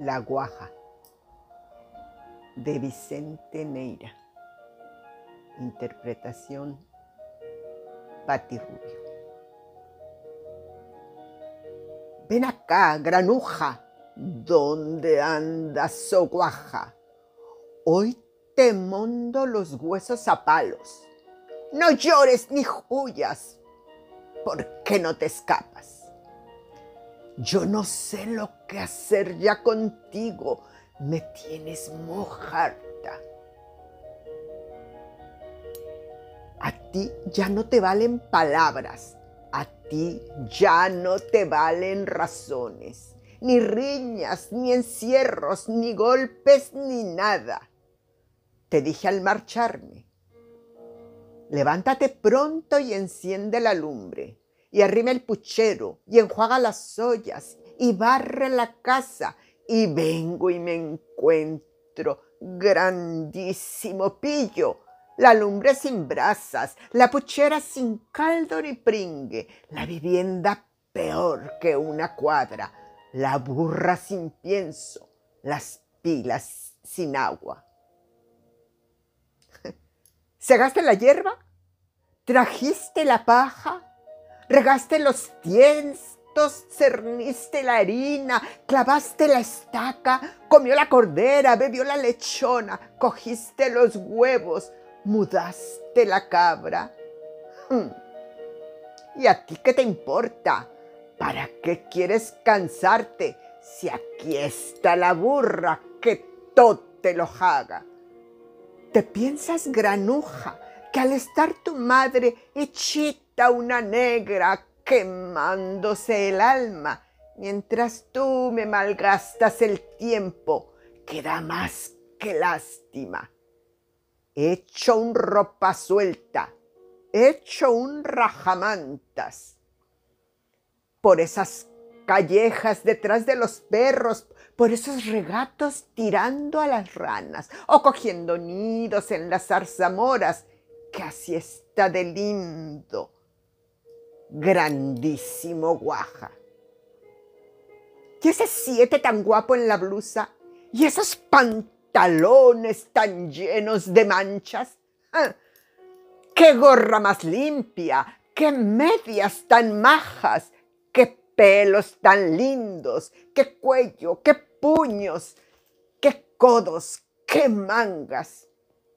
La Guaja de Vicente Neira. Interpretación Pati Rubio. Ven acá, granuja, ¿dónde andas, oh guaja? Hoy te mondo los huesos a palos. No llores ni huyas, porque no te escapas. Yo no sé lo que hacer ya contigo. Me tienes mojarta. A ti ya no te valen palabras. A ti ya no te valen razones. Ni riñas, ni encierros, ni golpes, ni nada. Te dije al marcharme. Levántate pronto y enciende la lumbre y arrima el puchero y enjuaga las ollas y barre la casa y vengo y me encuentro grandísimo pillo. La lumbre sin brasas, la puchera sin caldo ni pringue, la vivienda peor que una cuadra, la burra sin pienso, las pilas sin agua. ¿Segaste la hierba? ¿Trajiste la paja? Regaste los tiestos, cerniste la harina, clavaste la estaca, comió la cordera, bebió la lechona, cogiste los huevos, mudaste la cabra. Hmm. ¿Y a ti qué te importa? ¿Para qué quieres cansarte si aquí está la burra que todo te lo haga? ¿Te piensas granuja que al estar tu madre hechita una negra quemándose el alma, mientras tú me malgastas el tiempo, que da más que lástima. Hecho un ropa suelta, hecho un rajamantas. Por esas callejas detrás de los perros, por esos regatos tirando a las ranas o cogiendo nidos en las zarzamoras, que así está de lindo grandísimo guaja. ¿Y ese siete tan guapo en la blusa? ¿Y esos pantalones tan llenos de manchas? Ah, ¡Qué gorra más limpia! ¡Qué medias tan majas! ¡Qué pelos tan lindos! ¡Qué cuello! ¡Qué puños! ¡Qué codos! ¡Qué mangas!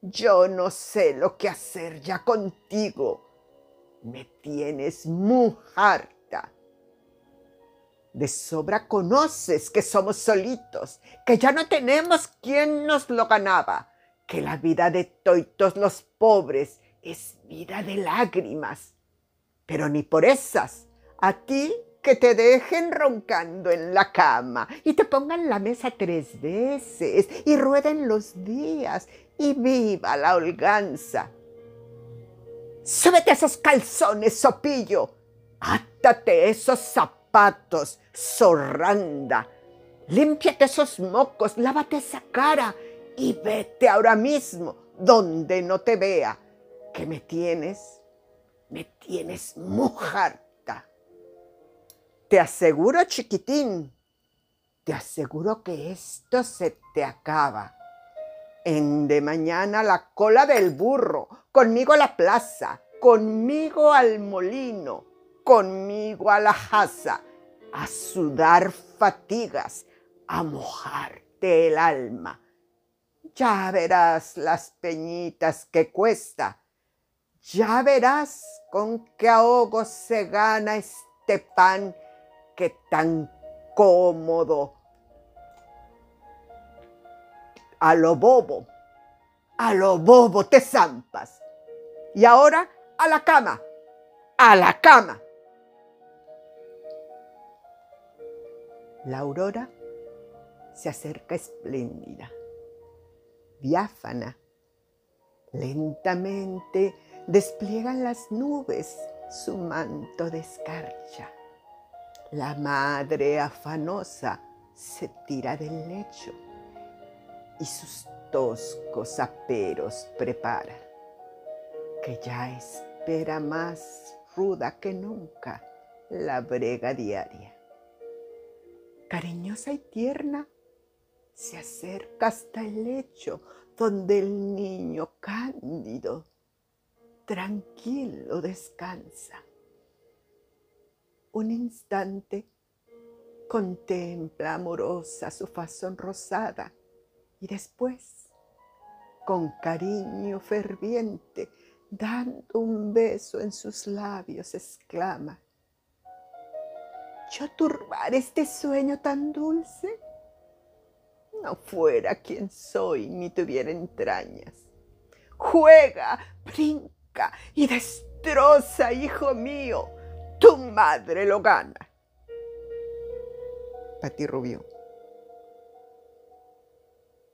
Yo no sé lo que hacer ya contigo me tienes muy harta. De sobra conoces que somos solitos, que ya no tenemos quien nos lo ganaba, que la vida de toitos los pobres es vida de lágrimas. Pero ni por esas, a ti que te dejen roncando en la cama y te pongan la mesa tres veces y rueden los días y viva la holganza Súbete esos calzones, sopillo. Átate esos zapatos, zorranda. Límpiate esos mocos, lávate esa cara y vete ahora mismo donde no te vea. Que me tienes, me tienes mujarta. Te aseguro, chiquitín, te aseguro que esto se te acaba en de mañana la cola del burro, conmigo a la plaza, conmigo al molino, conmigo a la jaza, a sudar fatigas, a mojarte el alma. Ya verás las peñitas que cuesta, ya verás con qué ahogo se gana este pan que tan cómodo a lo bobo, a lo bobo te zampas. Y ahora a la cama, a la cama. La aurora se acerca espléndida, diáfana. Lentamente despliegan las nubes su manto de escarcha. La madre afanosa se tira del lecho y sus toscos aperos prepara, que ya espera más ruda que nunca la brega diaria. Cariñosa y tierna, se acerca hasta el lecho donde el niño cándido, tranquilo, descansa. Un instante contempla amorosa su fazón rosada y después, con cariño ferviente, dando un beso en sus labios, exclama, ¿yo turbar este sueño tan dulce? No fuera quien soy ni tuviera entrañas. Juega, brinca y destroza, hijo mío, tu madre lo gana. Pati Rubio.